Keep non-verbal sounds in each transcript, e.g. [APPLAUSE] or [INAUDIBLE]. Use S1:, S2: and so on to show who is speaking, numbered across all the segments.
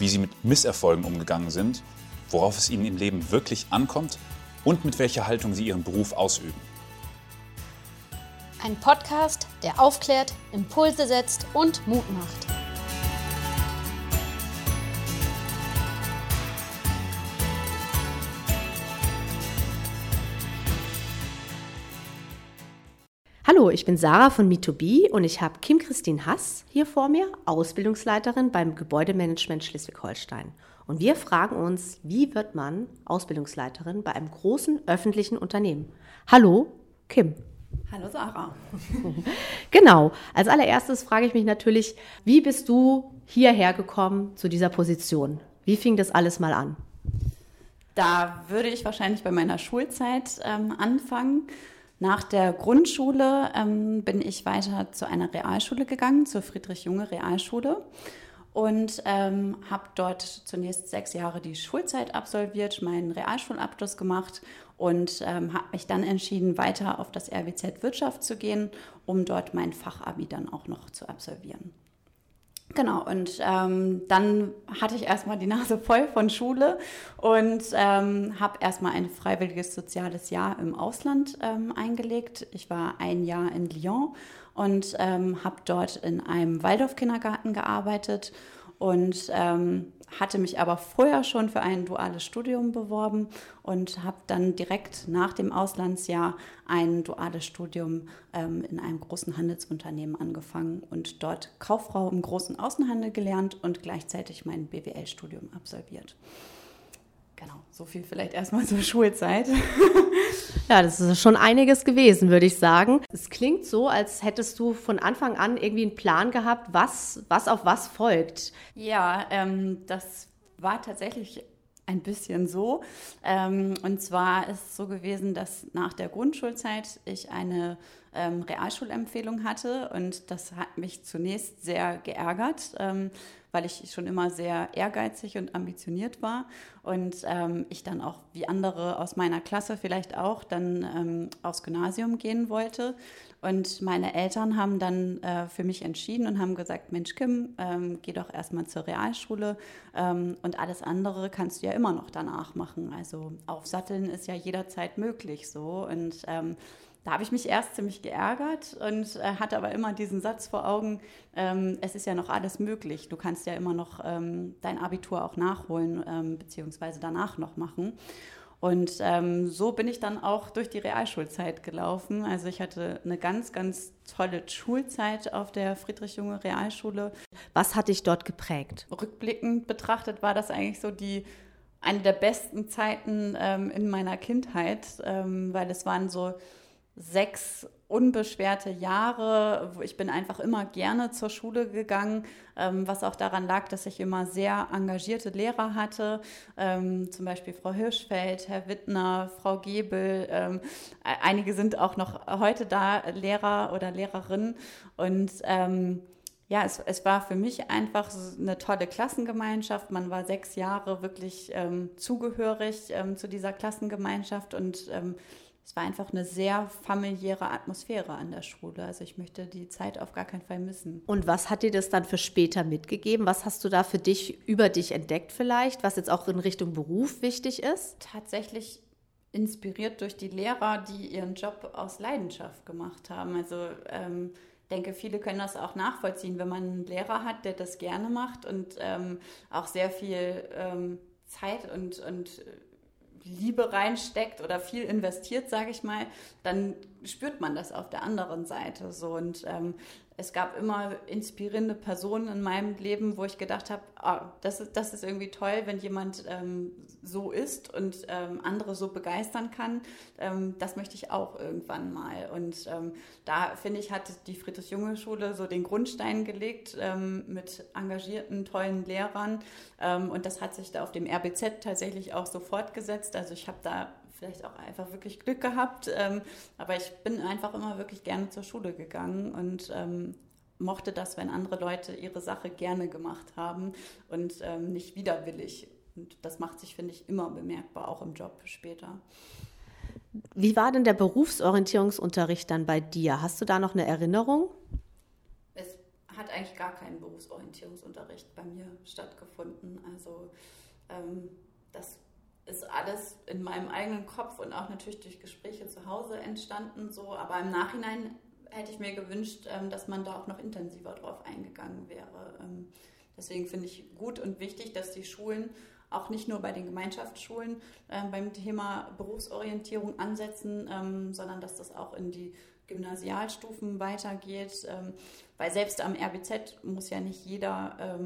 S1: wie Sie mit Misserfolgen umgegangen sind, worauf es Ihnen im Leben wirklich ankommt und mit welcher Haltung Sie Ihren Beruf ausüben.
S2: Ein Podcast, der aufklärt, Impulse setzt und Mut macht.
S3: Hallo, ich bin Sarah von Me2B und ich habe Kim-Christine Hass hier vor mir, Ausbildungsleiterin beim Gebäudemanagement Schleswig-Holstein. Und wir fragen uns, wie wird man Ausbildungsleiterin bei einem großen öffentlichen Unternehmen? Hallo, Kim.
S4: Hallo Sarah. [LAUGHS]
S3: genau. Als allererstes frage ich mich natürlich, wie bist du hierher gekommen zu dieser Position? Wie fing das alles mal an?
S4: Da würde ich wahrscheinlich bei meiner Schulzeit ähm, anfangen. Nach der Grundschule ähm, bin ich weiter zu einer Realschule gegangen, zur Friedrich-Junge Realschule und ähm, habe dort zunächst sechs Jahre die Schulzeit absolviert, meinen Realschulabschluss gemacht und ähm, habe mich dann entschieden, weiter auf das RWZ Wirtschaft zu gehen, um dort mein Fachabi dann auch noch zu absolvieren. Genau, und ähm, dann hatte ich erstmal die Nase voll von Schule und ähm, habe erstmal ein freiwilliges soziales Jahr im Ausland ähm, eingelegt. Ich war ein Jahr in Lyon und ähm, habe dort in einem Waldorf-Kindergarten gearbeitet und ähm, hatte mich aber vorher schon für ein duales Studium beworben und habe dann direkt nach dem Auslandsjahr ein duales Studium ähm, in einem großen Handelsunternehmen angefangen und dort Kauffrau im großen Außenhandel gelernt und gleichzeitig mein BWL-Studium absolviert. Genau, so viel vielleicht erstmal zur Schulzeit. [LAUGHS]
S3: ja, das ist schon einiges gewesen, würde ich sagen. Es klingt so, als hättest du von Anfang an irgendwie einen Plan gehabt, was, was auf was folgt.
S4: Ja, ähm, das war tatsächlich ein bisschen so. Ähm, und zwar ist es so gewesen, dass nach der Grundschulzeit ich eine ähm, Realschulempfehlung hatte und das hat mich zunächst sehr geärgert, ähm, weil ich schon immer sehr ehrgeizig und ambitioniert war und ähm, ich dann auch wie andere aus meiner Klasse vielleicht auch dann ähm, aufs Gymnasium gehen wollte. Und meine Eltern haben dann äh, für mich entschieden und haben gesagt, Mensch Kim, ähm, geh doch erstmal zur Realschule ähm, und alles andere kannst du ja immer noch danach machen. Also aufsatteln ist ja jederzeit möglich so und da habe ich mich erst ziemlich geärgert und äh, hatte aber immer diesen Satz vor Augen, ähm, es ist ja noch alles möglich. Du kannst ja immer noch ähm, dein Abitur auch nachholen, ähm, beziehungsweise danach noch machen. Und ähm, so bin ich dann auch durch die Realschulzeit gelaufen. Also ich hatte eine ganz, ganz tolle Schulzeit auf der Friedrich-Junge Realschule.
S3: Was hat dich dort geprägt?
S4: Rückblickend betrachtet war das eigentlich so die eine der besten Zeiten ähm, in meiner Kindheit, ähm, weil es waren so sechs unbeschwerte Jahre. Ich bin einfach immer gerne zur Schule gegangen, ähm, was auch daran lag, dass ich immer sehr engagierte Lehrer hatte, ähm, zum Beispiel Frau Hirschfeld, Herr Wittner, Frau Gebel. Ähm, einige sind auch noch heute da, Lehrer oder Lehrerinnen. Und ja, es, es, war für mich einfach eine tolle Klassengemeinschaft. Man war sechs Jahre wirklich zugehörig zu dieser Klassengemeinschaft und es war einfach eine sehr familiäre Atmosphäre an der Schule. Also ich möchte die Zeit auf gar keinen Fall missen.
S3: Und was hat dir das dann für später mitgegeben? Was hast du da für dich über dich entdeckt vielleicht, was jetzt auch in Richtung Beruf wichtig ist?
S4: Tatsächlich inspiriert durch die Lehrer, die ihren Job aus Leidenschaft gemacht haben. Also ähm, denke, viele können das auch nachvollziehen, wenn man einen Lehrer hat, der das gerne macht und ähm, auch sehr viel ähm, Zeit und, und Liebe reinsteckt oder viel investiert, sage ich mal, dann spürt man das auf der anderen Seite. So und ähm, es gab immer inspirierende Personen in meinem Leben, wo ich gedacht habe, ah, das, ist, das ist irgendwie toll, wenn jemand ähm, so ist und ähm, andere so begeistern kann. Ähm, das möchte ich auch irgendwann mal. Und ähm, da finde ich, hat die Friedrich-Junge-Schule so den Grundstein gelegt ähm, mit engagierten, tollen Lehrern. und das hat sich da auf dem RBZ tatsächlich auch so fortgesetzt. Also ich habe da vielleicht auch einfach wirklich Glück gehabt. Ähm, aber ich bin einfach immer wirklich gerne zur Schule gegangen und ähm, mochte das, wenn andere Leute ihre Sache gerne gemacht haben und ähm, nicht widerwillig. Und das macht sich, finde ich, immer bemerkbar, auch im Job später.
S3: Wie war denn der Berufsorientierungsunterricht dann bei dir? Hast du da noch eine Erinnerung?
S4: Es hat eigentlich gar kein Berufsorientierungsunterricht bei mir stattgefunden. Also ähm, das ist alles in meinem eigenen Kopf und auch natürlich durch Gespräche zu Hause entstanden so. Aber im Nachhinein hätte ich mir gewünscht, ähm, dass man da auch noch intensiver drauf eingegangen wäre. Ähm, deswegen finde ich gut und wichtig, dass die Schulen auch nicht nur bei den Gemeinschaftsschulen ähm, beim Thema Berufsorientierung ansetzen, sondern dass das auch in die Gymnasialstufen weitergeht. weil selbst am RBZ muss ja nicht jeder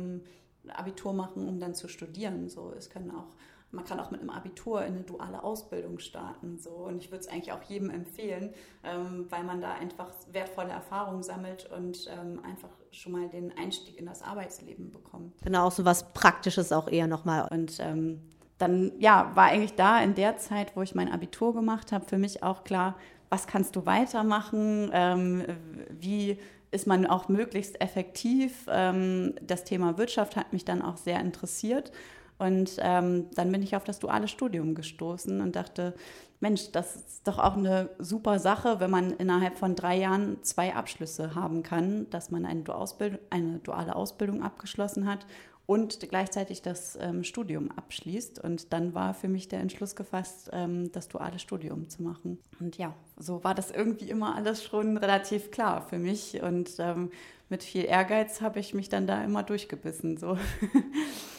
S4: Abitur machen, um dann zu studieren. So, es können auch man kann auch mit einem Abitur in eine duale Ausbildung starten. So. Und ich würde es eigentlich auch jedem empfehlen, ähm, weil man da einfach wertvolle Erfahrungen sammelt und ähm, einfach schon mal den Einstieg in das Arbeitsleben bekommt.
S3: Genau, so was Praktisches auch eher nochmal.
S4: Und ähm, dann ja, war eigentlich da in der Zeit, wo ich mein Abitur gemacht habe, für mich auch klar, was kannst du weitermachen, ähm, wie ist man auch möglichst effektiv. Ähm, das Thema Wirtschaft hat mich dann auch sehr interessiert. Und ähm, dann bin ich auf das duale Studium gestoßen und dachte, Mensch, das ist doch auch eine super Sache, wenn man innerhalb von drei Jahren zwei Abschlüsse haben kann, dass man eine, eine duale Ausbildung abgeschlossen hat und gleichzeitig das ähm, Studium abschließt. Und dann war für mich der Entschluss gefasst, ähm, das duale Studium zu machen. Und ja, so war das irgendwie immer alles schon relativ klar für mich. Und ähm, mit viel Ehrgeiz habe ich mich dann da immer durchgebissen. So. [LAUGHS]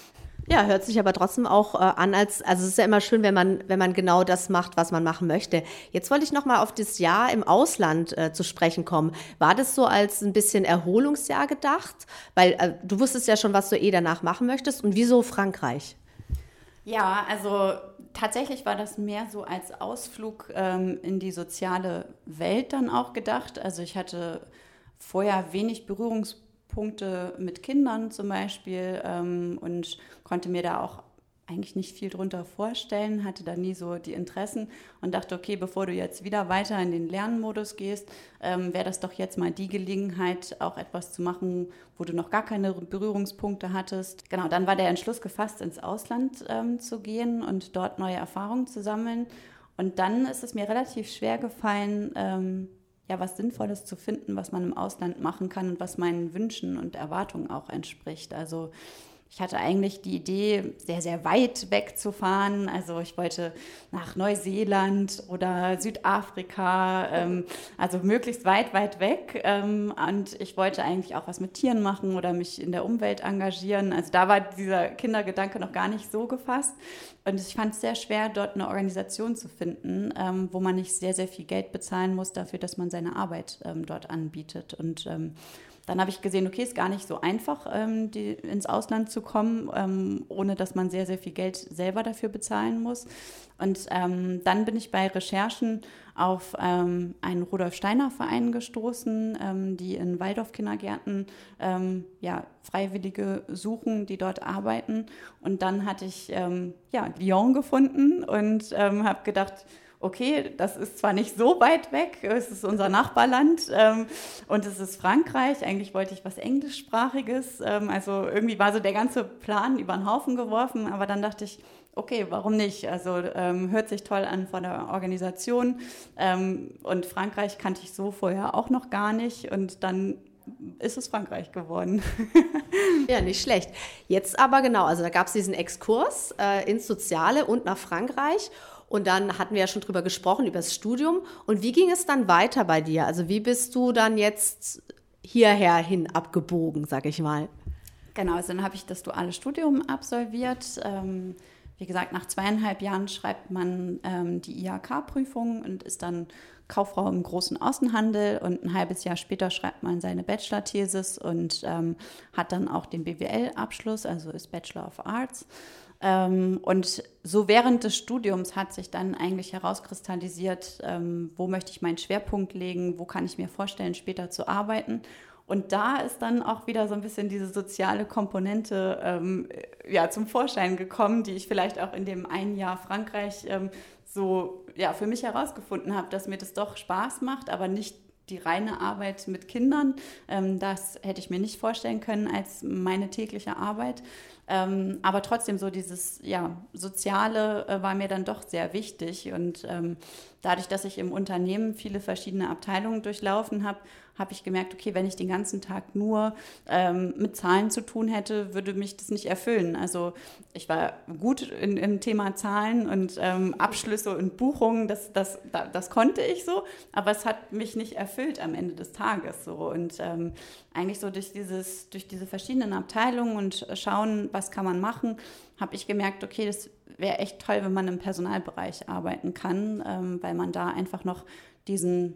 S3: Ja, hört sich aber trotzdem auch äh, an, als also es ist ja immer schön, wenn man wenn man genau das macht, was man machen möchte. Jetzt wollte ich noch mal auf das Jahr im Ausland äh, zu sprechen kommen. War das so als ein bisschen Erholungsjahr gedacht, weil äh, du wusstest ja schon, was du eh danach machen möchtest und wieso Frankreich?
S4: Ja, also tatsächlich war das mehr so als Ausflug ähm, in die soziale Welt dann auch gedacht. Also ich hatte vorher wenig Berührungspunkte Punkte mit Kindern zum Beispiel ähm, und konnte mir da auch eigentlich nicht viel drunter vorstellen, hatte da nie so die Interessen und dachte, okay, bevor du jetzt wieder weiter in den Lernmodus gehst, ähm, wäre das doch jetzt mal die Gelegenheit, auch etwas zu machen, wo du noch gar keine Berührungspunkte hattest. Genau, dann war der Entschluss gefasst, ins Ausland ähm, zu gehen und dort neue Erfahrungen zu sammeln. Und dann ist es mir relativ schwer gefallen, ähm, ja, was Sinnvolles zu finden, was man im Ausland machen kann und was meinen Wünschen und Erwartungen auch entspricht. Also ich hatte eigentlich die Idee, sehr, sehr weit wegzufahren. Also ich wollte nach Neuseeland oder Südafrika, ähm, also möglichst weit, weit weg. Ähm, und ich wollte eigentlich auch was mit Tieren machen oder mich in der Umwelt engagieren. Also da war dieser Kindergedanke noch gar nicht so gefasst. Und ich fand es sehr schwer, dort eine Organisation zu finden, ähm, wo man nicht sehr, sehr viel Geld bezahlen muss dafür, dass man seine Arbeit ähm, dort anbietet. Und ähm, dann habe ich gesehen, okay, ist gar nicht so einfach, ähm, die, ins Ausland zu kommen, ähm, ohne dass man sehr, sehr viel Geld selber dafür bezahlen muss. Und ähm, dann bin ich bei Recherchen auf ähm, einen Rudolf Steiner Verein gestoßen, ähm, die in Waldorf-Kindergärten ähm, ja, Freiwillige suchen, die dort arbeiten. Und dann hatte ich ja, Lyon gefunden und habe gedacht, okay, das ist zwar nicht so weit weg, es ist unser Nachbarland ähm, und es ist Frankreich. Eigentlich wollte ich was Englischsprachiges. Ähm, also irgendwie war so der ganze Plan über den Haufen geworfen, aber dann dachte ich, okay, warum nicht? Also ähm, hört sich toll an von der Organisation ähm, und Frankreich kannte ich so vorher auch noch gar nicht und dann ist es Frankreich geworden. [LAUGHS]
S3: ja, nicht schlecht. Jetzt aber genau, also da gab es diesen Exkurs äh, ins Soziale und nach Frankreich. Und dann hatten wir ja schon drüber gesprochen, über das Studium. Und wie ging es dann weiter bei dir? Also wie bist du dann jetzt hierher hin abgebogen, sag ich mal?
S4: Genau, also dann habe ich das duale Studium absolviert. Ähm, wie gesagt, nach zweieinhalb Jahren schreibt man ähm, die IHK-Prüfung und ist dann Kauffrau im großen Außenhandel und ein halbes Jahr später schreibt man seine Bachelor-Thesis und ähm, hat dann auch den BWL-Abschluss, also ist Bachelor of Arts. Ähm, und so während des Studiums hat sich dann eigentlich herauskristallisiert, ähm, wo möchte ich meinen Schwerpunkt legen, wo kann ich mir vorstellen, später zu arbeiten. Und da ist dann auch wieder so ein bisschen diese soziale Komponente ähm, ja, zum Vorschein gekommen, die ich vielleicht auch in dem einen Jahr Frankreich ähm, so ja, für mich herausgefunden habe, dass mir das doch Spaß macht, aber nicht die reine Arbeit mit Kindern. Ähm, das hätte ich mir nicht vorstellen können als meine tägliche Arbeit. Ähm, aber trotzdem so dieses ja, Soziale äh, war mir dann doch sehr wichtig. Und ähm, dadurch, dass ich im Unternehmen viele verschiedene Abteilungen durchlaufen habe, habe ich gemerkt, okay, wenn ich den ganzen Tag nur ähm, mit Zahlen zu tun hätte, würde mich das nicht erfüllen. Also ich war gut in, im Thema Zahlen und ähm, Abschlüsse und Buchungen, das, das, das, konnte ich so, aber es hat mich nicht erfüllt am Ende des Tages so. Und ähm, eigentlich so durch, dieses, durch diese verschiedenen Abteilungen und schauen, was kann man machen, habe ich gemerkt, okay, das wäre echt toll, wenn man im Personalbereich arbeiten kann, ähm, weil man da einfach noch diesen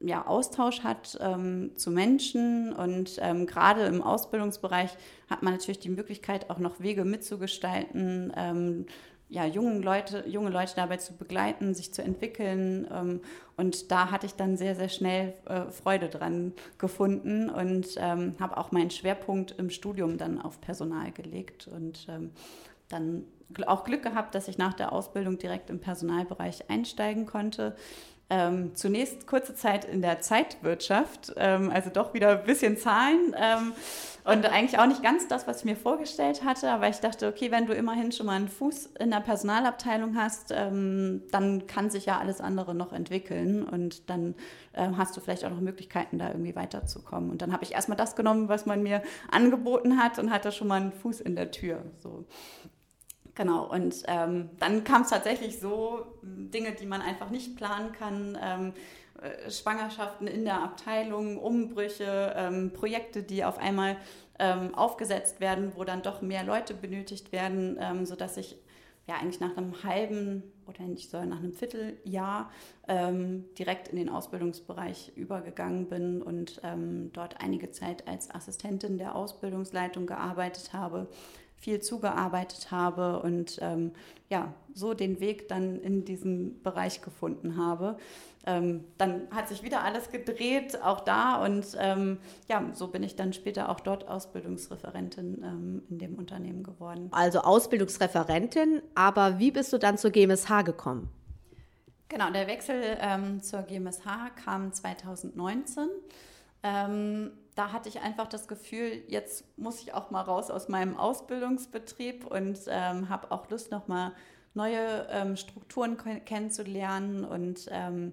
S4: ja, Austausch hat ähm, zu Menschen und ähm, gerade im Ausbildungsbereich hat man natürlich die Möglichkeit, auch noch Wege mitzugestalten, ähm, ja, jungen Leute, junge Leute dabei zu begleiten, sich zu entwickeln. Ähm, und da hatte ich dann sehr, sehr schnell äh, Freude dran gefunden und ähm, habe auch meinen Schwerpunkt im Studium dann auf Personal gelegt und ähm, dann auch Glück gehabt, dass ich nach der Ausbildung direkt im Personalbereich einsteigen konnte ähm, zunächst kurze Zeit in der Zeitwirtschaft, ähm, also doch wieder ein bisschen Zahlen ähm, und eigentlich auch nicht ganz das, was ich mir vorgestellt hatte, aber ich dachte, okay, wenn du immerhin schon mal einen Fuß in der Personalabteilung hast, ähm, dann kann sich ja alles andere noch entwickeln und dann äh, hast du vielleicht auch noch Möglichkeiten, da irgendwie weiterzukommen. Und dann habe ich erstmal das genommen, was man mir angeboten hat und hatte schon mal einen Fuß in der Tür. So. Genau, und ähm, dann kam es tatsächlich so, Dinge, die man einfach nicht planen kann, ähm, äh, Schwangerschaften in der Abteilung, Umbrüche, ähm, Projekte, die auf einmal ähm, aufgesetzt werden, wo dann doch mehr Leute benötigt werden, ähm, sodass ich ja eigentlich nach einem halben oder nicht soll nach einem Vierteljahr ähm, direkt in den Ausbildungsbereich übergegangen bin und ähm, dort einige Zeit als Assistentin der Ausbildungsleitung gearbeitet habe, viel zugearbeitet habe und ähm, ja, so den Weg dann in diesen Bereich gefunden habe. Ähm, dann hat sich wieder alles gedreht, auch da und ähm, ja, so bin ich dann später auch dort Ausbildungsreferentin ähm, in dem Unternehmen geworden.
S3: Also Ausbildungsreferentin, aber wie bist du dann zur GMSH gekommen?
S4: Genau, der Wechsel ähm, zur GMSH kam 2019. Da hatte ich einfach das Gefühl, jetzt muss ich auch mal raus aus meinem Ausbildungsbetrieb und ähm, habe auch Lust, noch mal neue ähm, Strukturen kennenzulernen. Und ähm,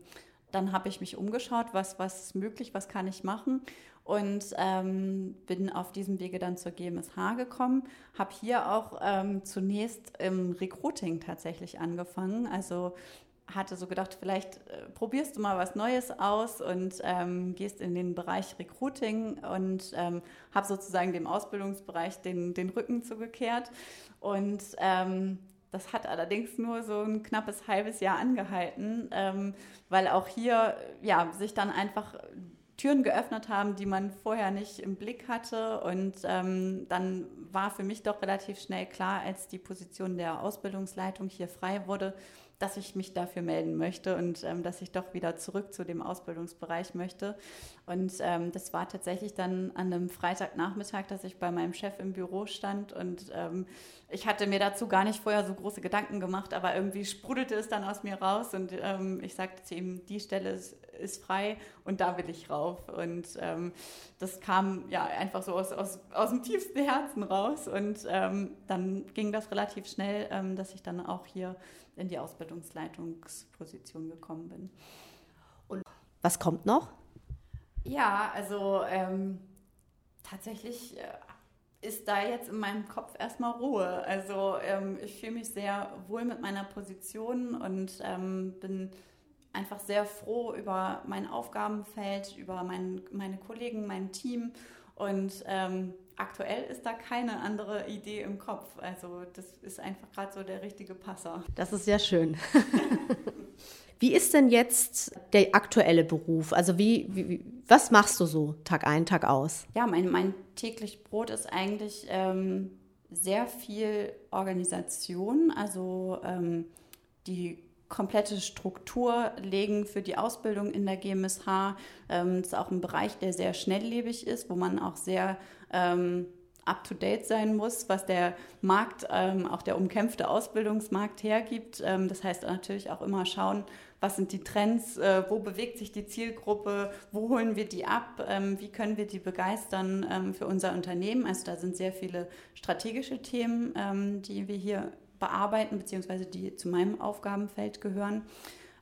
S4: dann habe ich mich umgeschaut, was, was ist möglich, was kann ich machen. Und ähm, bin auf diesem Wege dann zur GMSH gekommen, habe hier auch ähm, zunächst im Recruiting tatsächlich angefangen. Also hatte so gedacht, vielleicht äh, probierst du mal was Neues aus und ähm, gehst in den Bereich Recruiting und ähm, habe sozusagen dem Ausbildungsbereich den, den Rücken zugekehrt. Und ähm, das hat allerdings nur so ein knappes halbes Jahr angehalten, ähm, weil auch hier ja, sich dann einfach Türen geöffnet haben, die man vorher nicht im Blick hatte. Und ähm, dann war für mich doch relativ schnell klar, als die Position der Ausbildungsleitung hier frei wurde, dass ich mich dafür melden möchte und ähm, dass ich doch wieder zurück zu dem Ausbildungsbereich möchte. Und ähm, das war tatsächlich dann an einem Freitagnachmittag, dass ich bei meinem Chef im Büro stand und ähm, ich hatte mir dazu gar nicht vorher so große Gedanken gemacht, aber irgendwie sprudelte es dann aus mir raus und ähm, ich sagte zu ihm, die Stelle ist, ist frei und da will ich rauf. Und ähm, das kam ja einfach so aus, aus, aus dem tiefsten Herzen raus und ähm, dann ging das relativ schnell, dass ich dann auch hier in die Ausbildungsleitungsposition gekommen bin.
S3: Und was kommt noch?
S4: Ja, also ähm, tatsächlich äh, ist da jetzt in meinem Kopf erstmal Ruhe. Also ähm, ich fühle mich sehr wohl mit meiner Position und ähm, bin einfach sehr froh über mein Aufgabenfeld, über mein, meine Kollegen, mein Team Und ähm, aktuell ist da keine andere Idee im Kopf. Also das ist einfach gerade so der richtige Passer.
S3: Das ist ja schön. [LAUGHS] wie ist denn jetzt der aktuelle Beruf? Also wie, wie, was machst du so Tag ein, Tag aus?
S4: Ja, mein, mein täglich Brot ist eigentlich ähm, sehr viel Organisation, also ähm, die komplette Struktur legen für die Ausbildung in der GMSH. Ähm, das ist auch ein Bereich, der sehr schnelllebig ist, wo man auch sehr ähm, up-to-date sein muss, was der Markt, ähm, auch der umkämpfte Ausbildungsmarkt hergibt. Ähm, das heißt natürlich auch immer schauen, was sind die Trends, äh, wo bewegt sich die Zielgruppe, wo holen wir die ab, ähm, wie können wir die begeistern ähm, für unser Unternehmen. Also da sind sehr viele strategische Themen, ähm, die wir hier bearbeiten, beziehungsweise die zu meinem Aufgabenfeld gehören.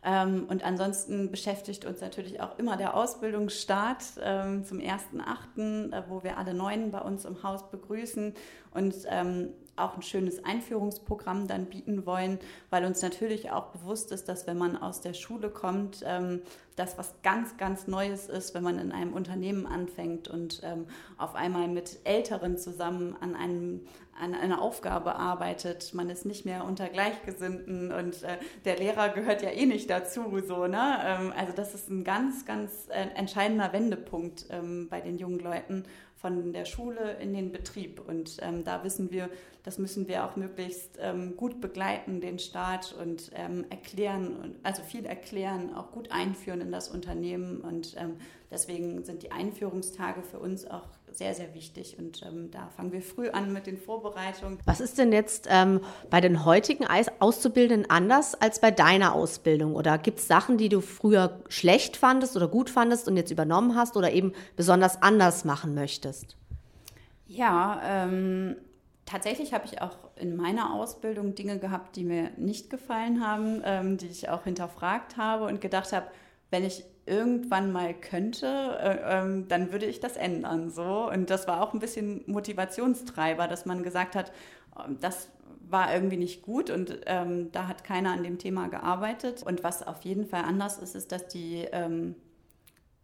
S4: Ähm, und ansonsten beschäftigt uns natürlich auch immer der Ausbildungsstart ähm, zum 1.8., äh, wo wir alle Neuen bei uns im Haus begrüßen und ähm, auch ein schönes Einführungsprogramm dann bieten wollen, weil uns natürlich auch bewusst ist, dass wenn man aus der Schule kommt, ähm, das was ganz, ganz Neues ist, wenn man in einem Unternehmen anfängt und ähm, auf einmal mit Älteren zusammen an, einem, an einer Aufgabe arbeitet. Man ist nicht mehr unter Gleichgesinnten und äh, der Lehrer gehört ja eh nicht dazu. So, ne? Ähm, also das ist ein ganz, ganz äh, entscheidender Wendepunkt ähm, bei den jungen Leuten von der Schule in den Betrieb. Und ähm, da wissen wir, das müssen wir auch möglichst ähm, gut begleiten, den Staat und ähm, erklären, und, also viel erklären, auch gut einführen in das Unternehmen. Und ähm, deswegen sind die Einführungstage für uns auch sehr, sehr wichtig. Und ähm, da fangen wir früh an mit den Vorbereitungen.
S3: Was ist denn jetzt ähm, bei den heutigen Auszubildenden anders als bei deiner Ausbildung? Oder gibt es Sachen, die du früher schlecht fandest oder gut fandest und jetzt übernommen hast oder eben besonders anders machen möchtest?
S4: Ja, ähm, tatsächlich habe ich auch in meiner Ausbildung Dinge gehabt, die mir nicht gefallen haben, ähm, die ich auch hinterfragt habe und gedacht habe, wenn ich irgendwann mal könnte, äh, ähm, dann würde ich das ändern. So. Und das war auch ein bisschen Motivationstreiber, dass man gesagt hat, ähm, das war irgendwie nicht gut und ähm, da hat keiner an dem Thema gearbeitet. Und was auf jeden Fall anders ist, ist, dass die, ähm,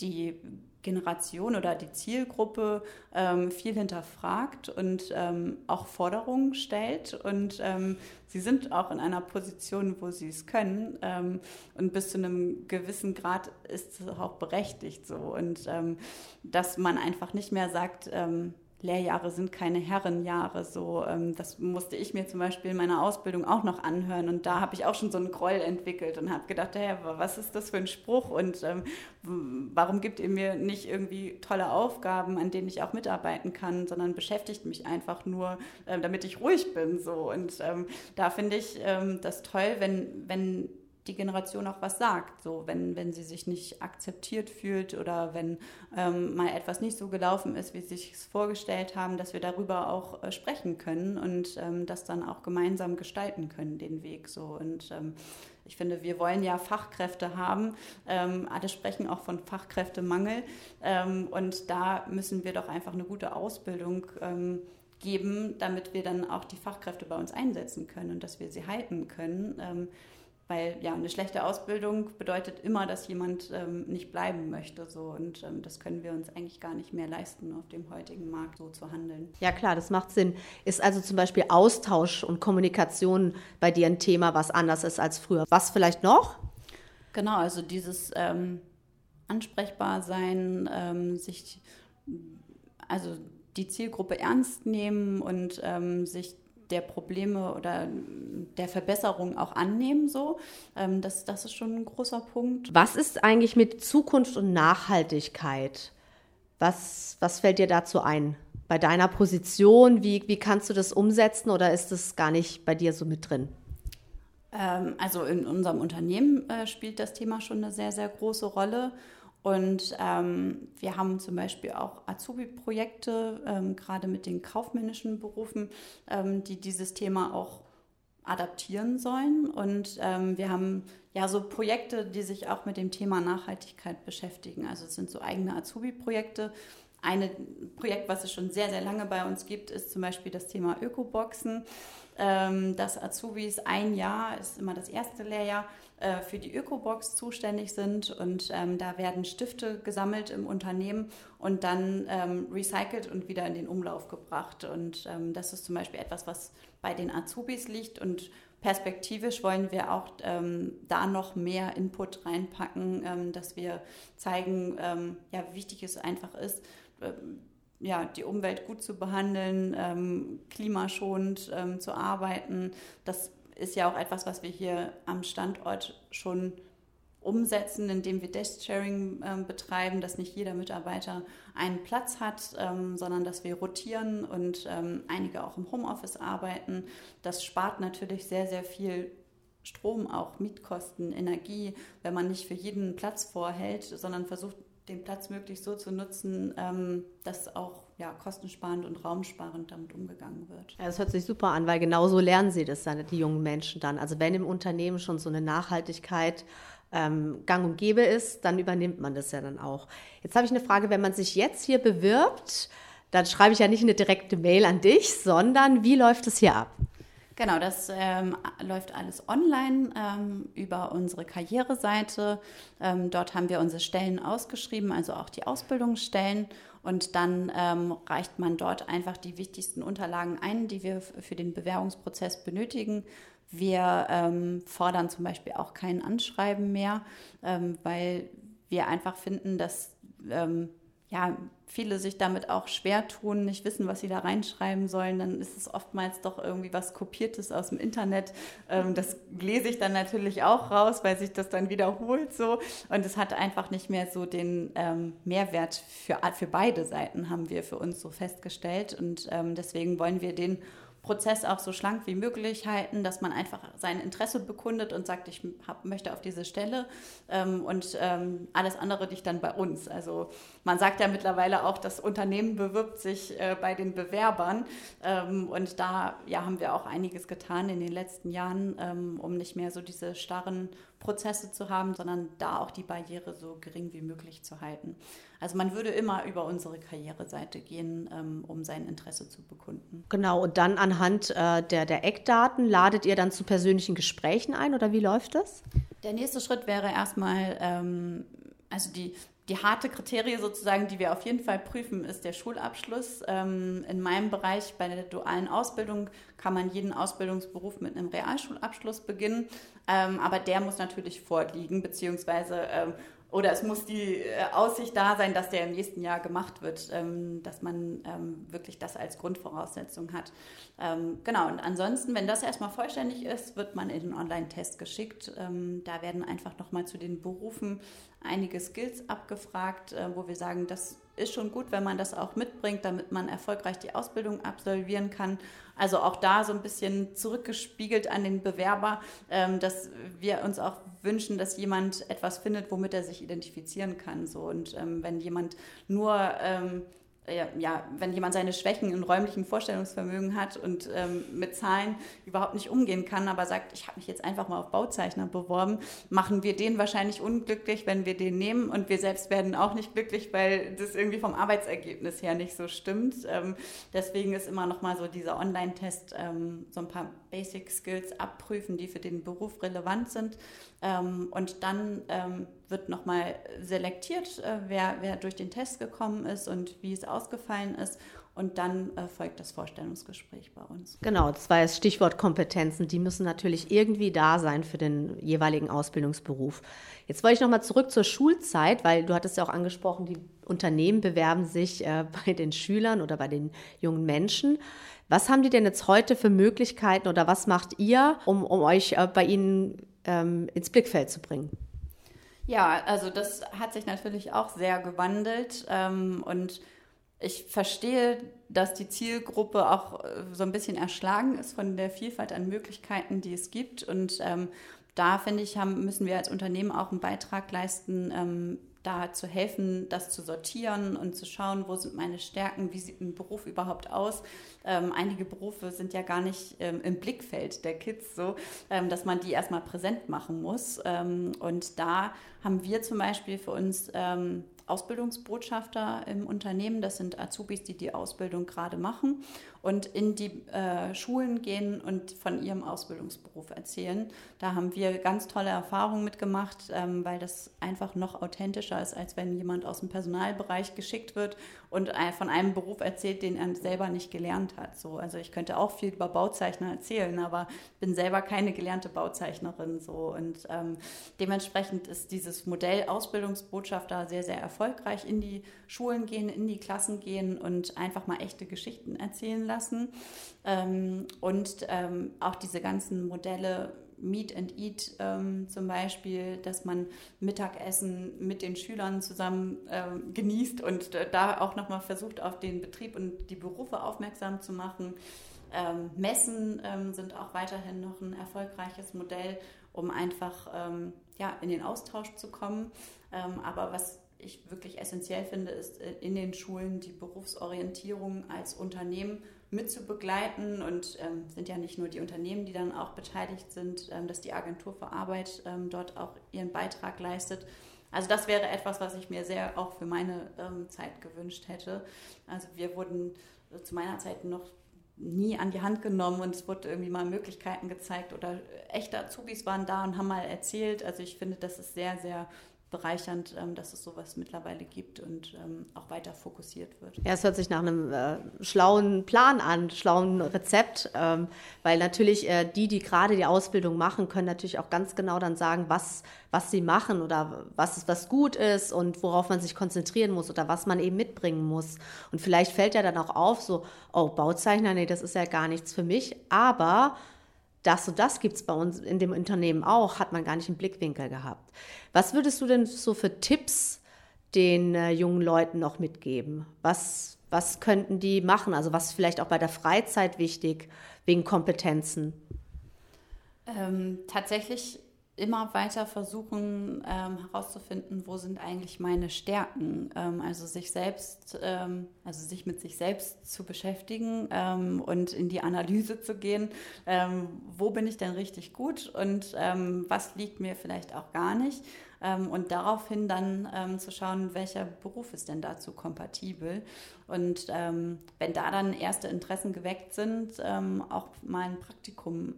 S4: die Generation oder die Zielgruppe ähm, viel hinterfragt und ähm, auch Forderungen stellt. Und ähm, sie sind auch in einer Position, wo sie es können. Ähm, und bis zu einem gewissen Grad ist es auch berechtigt so. Und ähm, dass man einfach nicht mehr sagt, ähm, Lehrjahre sind keine Herrenjahre. So, ähm, das musste ich mir zum Beispiel in meiner Ausbildung auch noch anhören. Und da habe ich auch schon so einen Groll entwickelt und habe gedacht, hey, was ist das für ein Spruch? Und ähm, warum gibt ihr mir nicht irgendwie tolle Aufgaben, an denen ich auch mitarbeiten kann, sondern beschäftigt mich einfach nur, äh, damit ich ruhig bin. So. Und ähm, da finde ich ähm, das toll, wenn, wenn die Generation auch was sagt. So, wenn, wenn sie sich nicht akzeptiert fühlt oder wenn ähm, mal etwas nicht so gelaufen ist, wie sie sich es vorgestellt haben, dass wir darüber auch äh, sprechen können und ähm, das dann auch gemeinsam gestalten können, den Weg. So. Und ähm, ich finde, wir wollen ja Fachkräfte haben. Ähm, alle sprechen auch von Fachkräftemangel. Ähm, und da müssen wir doch einfach eine gute Ausbildung ähm, geben, damit wir dann auch die Fachkräfte bei uns einsetzen können und dass wir sie halten können. Weil ja, eine schlechte Ausbildung bedeutet immer, dass jemand ähm, nicht bleiben möchte. So. Und ähm, das können wir uns eigentlich gar nicht mehr leisten, auf dem heutigen Markt so zu handeln.
S3: Ja klar, das macht Sinn. Ist also zum Beispiel Austausch und Kommunikation bei dir ein Thema, was anders ist als früher. Was vielleicht noch?
S4: Genau, also dieses ähm, ansprechbar sein, ähm, sich also die Zielgruppe ernst nehmen und ähm, sich der Probleme oder der Verbesserung auch annehmen. So, ähm, das, das ist schon ein großer Punkt.
S3: Was ist eigentlich mit Zukunft und Nachhaltigkeit? Was, was fällt dir dazu ein? Bei deiner Position, wie, wie kannst du das umsetzen oder ist das gar nicht bei dir so mit drin?
S4: Ähm, also in unserem Unternehmen äh, spielt das Thema schon eine sehr, sehr große Rolle. Und ähm, wir haben zum Beispiel auch Azubi-Projekte, ähm, gerade mit den kaufmännischen Berufen, ähm, die dieses Thema auch adaptieren sollen. Und ähm, wir haben ja so Projekte, die sich auch mit dem Thema Nachhaltigkeit beschäftigen. Also es sind so eigene Azubi-Projekte. Ein Projekt, was es schon sehr, sehr lange bei uns gibt, ist zum Beispiel das Thema Ökoboxen, ähm, dass Azubis ein Jahr, ist immer das erste Lehrjahr, äh, für die Ökobox zuständig sind und ähm, da werden Stifte gesammelt im Unternehmen und dann ähm, recycelt und wieder in den Umlauf gebracht. Und ähm, das ist zum Beispiel etwas, was bei den Azubis liegt und perspektivisch wollen wir auch da noch mehr Input reinpacken, dass wir zeigen, wie wichtig es einfach ist, ja, die Umwelt gut zu behandeln, ähm, klimaschonend ähm, zu arbeiten. Das ist ja auch etwas, was wir hier am Standort schon umsetzen, indem wir Desk-Sharing ähm, betreiben, dass nicht jeder Mitarbeiter einen Platz hat, ähm, sondern dass wir rotieren und ähm, einige auch im Homeoffice arbeiten. Das spart natürlich sehr, sehr viel Strom, auch Mietkosten, Energie, wenn man nicht für jeden Platz vorhält, sondern versucht, den Platz möglichst so zu nutzen, ähm, dass auch ja, kostensparend und raumsparend damit umgegangen wird.
S3: Ja, das hört sich super an, weil genau so lernen sie das dann, die jungen Menschen dann. Also wenn im Unternehmen schon so eine Nachhaltigkeit ähm, gang und gäbe ist, dann übernimmt man das ja dann auch. Jetzt habe ich eine Frage, wenn man sich jetzt hier bewirbt, dann schreibe ich ja nicht eine direkte Mail an dich, sondern wie läuft es hier ab?
S4: Genau, das ähm, läuft alles online ähm, über unsere Karriereseite. Ähm, dort haben wir unsere Stellen ausgeschrieben, also auch die Ausbildungsstellen. Und dann ähm, reicht man dort einfach die wichtigsten Unterlagen ein, die wir für den Bewerbungsprozess benötigen. Wir ähm, fordern zum Beispiel auch kein Anschreiben mehr, ähm, weil wir einfach finden, dass ähm, ja, viele sich damit auch schwer tun, nicht wissen, was sie da reinschreiben sollen, dann ist es oftmals doch irgendwie was Kopiertes aus dem Internet. Ähm, das lese ich dann natürlich auch raus, weil sich das dann wiederholt so. Und es hat einfach nicht mehr so den ähm, Mehrwert für, für beide Seiten, haben wir für uns so festgestellt. Und ähm, deswegen wollen wir den Prozess auch so schlank wie möglich halten, dass man einfach sein Interesse bekundet und sagt, ich hab, möchte auf diese Stelle ähm, und ähm, alles andere liegt dann bei uns. Also man sagt ja mittlerweile auch, das Unternehmen bewirbt sich äh, bei den Bewerbern ähm, und da ja, haben wir auch einiges getan in den letzten Jahren, ähm, um nicht mehr so diese starren Prozesse zu haben, sondern da auch die Barriere so gering wie möglich zu halten. Also man würde immer über unsere Karriereseite gehen, ähm, um sein Interesse zu bekunden.
S3: Genau, und dann anhand äh, der, der Eckdaten ladet ihr dann zu persönlichen Gesprächen ein oder wie läuft das?
S4: Der nächste Schritt wäre erstmal, ähm, also die die harte Kriterie sozusagen, die wir auf jeden Fall prüfen, ist der Schulabschluss. Ähm, in meinem Bereich bei der dualen Ausbildung kann man jeden Ausbildungsberuf mit einem Realschulabschluss beginnen, aber der muss natürlich vorliegen, beziehungsweise oder es muss die äh, Aussicht da sein, dass der im nächsten Jahr gemacht wird, ähm, dass man ähm, wirklich das als Grundvoraussetzung hat. Ähm, genau, und ansonsten, wenn das erstmal vollständig ist, wird man in den Online-Test geschickt. da werden einfach nochmal zu den Berufen einige Skills abgefragt, äh, wo wir sagen, das ist schon gut, wenn man das auch mitbringt, damit man erfolgreich die Ausbildung absolvieren kann. Also auch da so ein bisschen zurückgespiegelt an den Bewerber, ähm, dass wir uns auch wünschen, dass jemand etwas findet, womit er sich identifizieren kann. So. Und ähm, wenn jemand nur ähm, ja, wenn jemand seine Schwächen in räumlichen Vorstellungsvermögen hat und ähm, mit Zahlen überhaupt nicht umgehen kann, aber sagt, ich habe mich jetzt einfach mal auf Bauzeichner beworben, machen wir den wahrscheinlich unglücklich, wenn wir den nehmen und wir selbst werden auch nicht glücklich, weil das irgendwie vom Arbeitsergebnis her nicht so stimmt. Ähm, deswegen ist immer noch mal so dieser Online-Test ähm, so ein paar Basic Skills abprüfen, die für den Beruf relevant sind und dann ähm, wird nochmal selektiert, äh, wer, wer durch den Test gekommen ist und wie es ausgefallen ist. Und dann äh, folgt das Vorstellungsgespräch bei uns.
S3: Genau, das war das Stichwort Kompetenzen. Die müssen natürlich irgendwie da sein für den jeweiligen Ausbildungsberuf. Jetzt wollte ich nochmal zurück zur Schulzeit, weil du hattest ja auch angesprochen, die Unternehmen bewerben sich äh, [LAUGHS] bei den Schülern oder bei den jungen Menschen. Was haben die denn jetzt heute für Möglichkeiten oder was macht ihr, um, um euch äh, bei ihnen ähm, ins Blickfeld zu bringen?
S4: Ja, also das hat sich natürlich auch sehr gewandelt ähm, und ich verstehe, dass die Zielgruppe auch äh, so ein bisschen erschlagen ist von der Vielfalt an Möglichkeiten, die es gibt. Und ähm, da finde ich, haben, müssen wir als Unternehmen auch einen Beitrag leisten, ähm, da zu helfen, das zu sortieren und zu schauen, wo sind meine Stärken, wie sieht ein Beruf überhaupt aus. Ähm, einige Berufe sind ja gar nicht ähm, im Blickfeld der Kids so, ähm, dass man die erstmal präsent machen muss. Ähm, und da haben wir zum Beispiel für uns ähm, Ausbildungsbotschafter im Unternehmen. Das sind Azubis, die die Ausbildung gerade machen und in die äh, Schulen gehen und von ihrem Ausbildungsberuf erzählen. Da haben wir ganz tolle Erfahrungen mitgemacht, ähm, weil das einfach noch authentischer ist, als wenn jemand aus dem Personalbereich geschickt wird und von einem Beruf erzählt, den er selber nicht gelernt hat. So, also ich könnte auch viel über Bauzeichner erzählen, aber bin selber keine gelernte Bauzeichnerin. So und ähm, dementsprechend ist dieses Modell Ausbildungsbotschafter sehr, sehr erfolgreich. In die Schulen gehen, in die Klassen gehen und einfach mal echte Geschichten erzählen lassen. Ähm, und ähm, auch diese ganzen Modelle Meet and Eat ähm, zum Beispiel, dass man Mittagessen mit den Schülern zusammen ähm, genießt und äh, da auch nochmal versucht, auf den Betrieb und die Berufe aufmerksam zu machen. Ähm, Messen ähm, sind auch weiterhin noch ein erfolgreiches Modell, um einfach ähm, ja, in den Austausch zu kommen. Ähm, aber was ich wirklich essentiell finde, ist äh, in den Schulen die Berufsorientierung als Unternehmen mit zu begleiten und ähm, sind ja nicht nur die Unternehmen, die dann auch beteiligt sind, ähm, dass die Agentur für Arbeit ähm, dort auch ihren Beitrag leistet. Also das wäre etwas, was ich mir sehr auch für meine ähm, Zeit gewünscht hätte. Also wir wurden zu meiner Zeit noch nie an die Hand genommen und es wurde irgendwie mal Möglichkeiten gezeigt oder echte Azubis waren da und haben mal erzählt. Also ich finde, das ist sehr, sehr bereichernd, ähm, dass es sowas mittlerweile gibt und ähm, auch weiter fokussiert wird.
S3: Ja, es hört sich nach einem äh, schlauen Plan an, schlauen Rezept, ähm, weil natürlich äh, die, die gerade die Ausbildung machen, können natürlich auch ganz genau dann sagen, was, was sie machen oder was, was gut ist und worauf man sich konzentrieren muss oder was man eben mitbringen muss. Und vielleicht fällt ja dann auch auf, so, oh, Bauzeichner, nee, das ist ja gar nichts für mich, aber das und das gibt es bei uns in dem Unternehmen auch, hat man gar nicht im Blickwinkel gehabt. Was würdest du denn so für Tipps den äh, jungen Leuten noch mitgeben? Was, was könnten die machen? Also was ist vielleicht auch bei der Freizeit wichtig, wegen Kompetenzen?
S4: Ähm, tatsächlich immer weiter versuchen ähm, herauszufinden, wo sind eigentlich meine Stärken. Ähm, also sich selbst, ähm, also sich mit sich selbst zu beschäftigen ähm, und in die Analyse zu gehen. Ähm, wo bin ich denn richtig gut und ähm, was liegt mir vielleicht auch gar nicht? Ähm, und daraufhin dann ähm, zu schauen, welcher Beruf ist denn dazu kompatibel. Und ähm, wenn da dann erste Interessen geweckt sind, auch mal ein Praktikum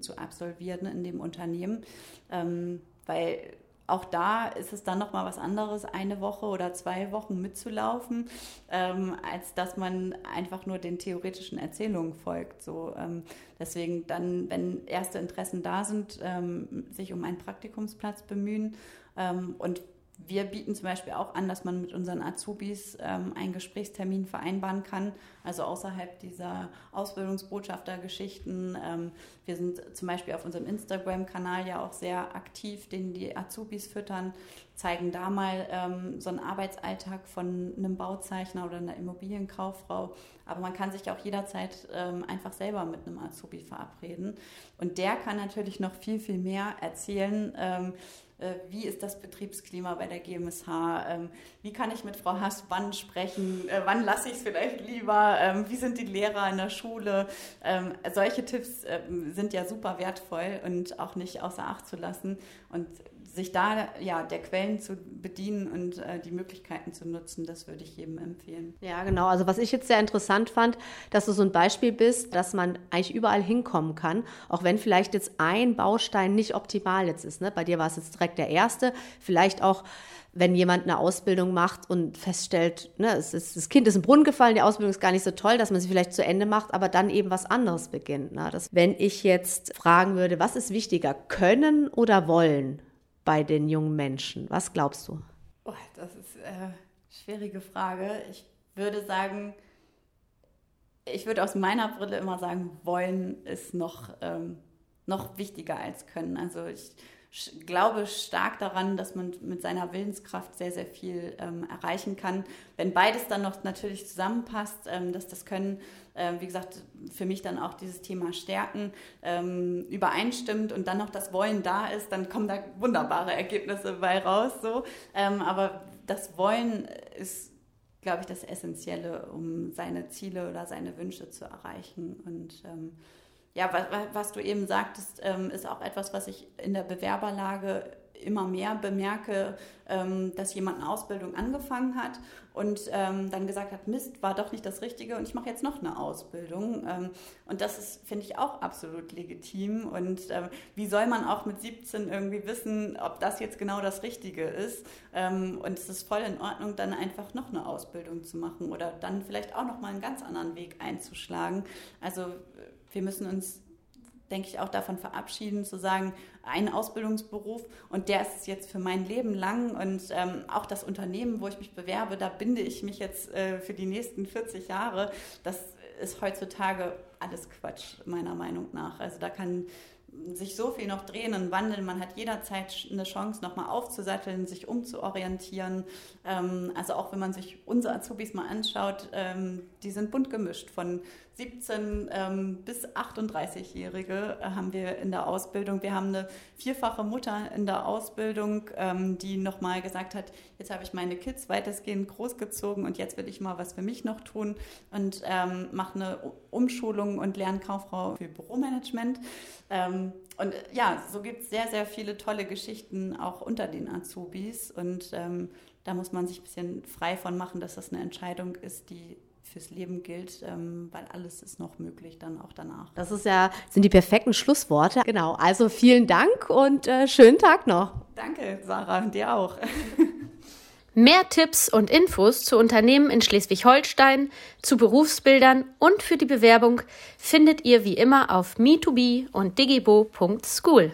S4: zu absolvieren in dem Unternehmen, weil auch da ist es dann noch mal was anderes, eine Woche oder zwei Wochen mitzulaufen, ähm, als dass man einfach nur den theoretischen Erzählungen folgt. So, ähm, deswegen dann, wenn erste Interessen da sind, ähm, sich um einen Praktikumsplatz bemühen ähm, und wir bieten zum Beispiel auch an, dass man mit unseren Azubis ähm, einen Gesprächstermin vereinbaren kann, also außerhalb dieser Ausbildungsbotschaftergeschichten. Ähm, wir sind zum Beispiel auf unserem Instagram-Kanal ja auch sehr aktiv, den die Azubis füttern, zeigen da mal ähm, so einen Arbeitsalltag von einem Bauzeichner oder einer Immobilienkauffrau. Aber man kann sich auch jederzeit ähm, einfach selber mit einem Azubi verabreden. Und der kann natürlich noch viel, viel mehr erzählen ähm, äh, wie ist das Betriebsklima bei der GMSH, ähm, wie kann ich mit Frau Hass wann sprechen, äh, wann lasse ich es vielleicht lieber, ähm, wie sind die Lehrer in der Schule. Ähm, solche Tipps sind ja super wertvoll und auch nicht außer Acht zu lassen. Und sich da ja der Quellen zu bedienen und äh, die Möglichkeiten zu nutzen, das würde ich jedem empfehlen.
S3: Ja, genau. Also was ich jetzt sehr interessant fand, dass du so ein Beispiel bist, dass man eigentlich überall hinkommen kann, auch wenn vielleicht jetzt ein Baustein nicht optimal jetzt ist. Ne? Bei dir war es jetzt direkt der erste, vielleicht auch wenn jemand eine Ausbildung macht und feststellt, ne, ist, das Kind ist im Brunnen gefallen, die Ausbildung ist gar nicht so toll, dass man sie vielleicht zu Ende macht, aber dann eben was anderes beginnt. Ne? Das, wenn ich jetzt fragen würde, was ist wichtiger, können oder wollen? Bei den jungen Menschen? Was glaubst du?
S4: Oh, das ist eine äh, schwierige Frage. Ich würde sagen, ich würde aus meiner Brille immer sagen, wollen ist noch, ähm, noch wichtiger als können. Also ich glaube stark daran, dass man mit seiner Willenskraft sehr, sehr viel ähm, erreichen kann. Wenn beides dann noch natürlich zusammenpasst, ähm, dass das Können, wie gesagt, für mich dann auch dieses Thema Stärken ähm, übereinstimmt und dann noch das Wollen da ist, dann kommen da wunderbare Ergebnisse bei raus. So. Ähm, aber das Wollen ist glaube ich, das Essentielle, um seine Ziele oder seine Wünsche zu erreichen. Und ähm, ja, was, was, du eben sagtest, ähm, ist auch etwas, was ich in der Bewerberlage immer mehr bemerke, ähm, dass jemand eine Ausbildung angefangen hat und ähm, dann gesagt hat, Mist, war doch nicht das Richtige und ich mache jetzt noch eine Ausbildung. Ähm, und das ist, finde ich, auch absolut legitim. Und äh, wie soll man auch mit 17 irgendwie wissen, ob das jetzt genau das Richtige ist? Ähm, und es ist voll in Ordnung, dann einfach noch eine Ausbildung zu machen oder dann vielleicht auch noch mal einen ganz anderen Weg einzuschlagen. Also wir müssen uns denke ich, auch davon verabschieden, zu sagen, ein Ausbildungsberuf und der ist jetzt für mein Leben lang und ähm, auch das Unternehmen, wo ich mich bewerbe, da binde ich mich jetzt äh, für die nächsten 40 Jahre. Das ist heutzutage alles Quatsch, meiner Meinung nach. Also da kann sich so viel noch drehen und wandeln. Man hat jederzeit eine Chance, nochmal aufzusatteln, sich umzuorientieren. Ähm, also auch wenn man sich unsere Azubis mal anschaut, ähm, die sind bunt gemischt. Von 17 ähm, bis 38-Jährige äh, haben wir in der Ausbildung. Wir haben eine vierfache Mutter in der Ausbildung, ähm, die nochmal gesagt hat, jetzt habe ich meine Kids weitestgehend großgezogen und jetzt will ich mal was für mich noch tun und mache eine Umschulung und lerne Kauffrau für Büromanagement. Ähm, und äh, ja, so gibt es sehr, sehr viele tolle Geschichten auch unter den Azubis und ähm, da muss man sich ein bisschen frei von machen, dass das eine Entscheidung ist, die fürs Leben gilt, ähm, weil alles ist noch möglich dann auch danach.
S3: Das ist ja, sind die perfekten Schlussworte. Genau, also vielen Dank und äh, schönen Tag noch.
S4: Danke, Sarah, dir auch. [LAUGHS]
S2: Mehr Tipps und Infos zu Unternehmen in Schleswig-Holstein, zu Berufsbildern und für die Bewerbung findet ihr wie immer auf me2be und digibo.school.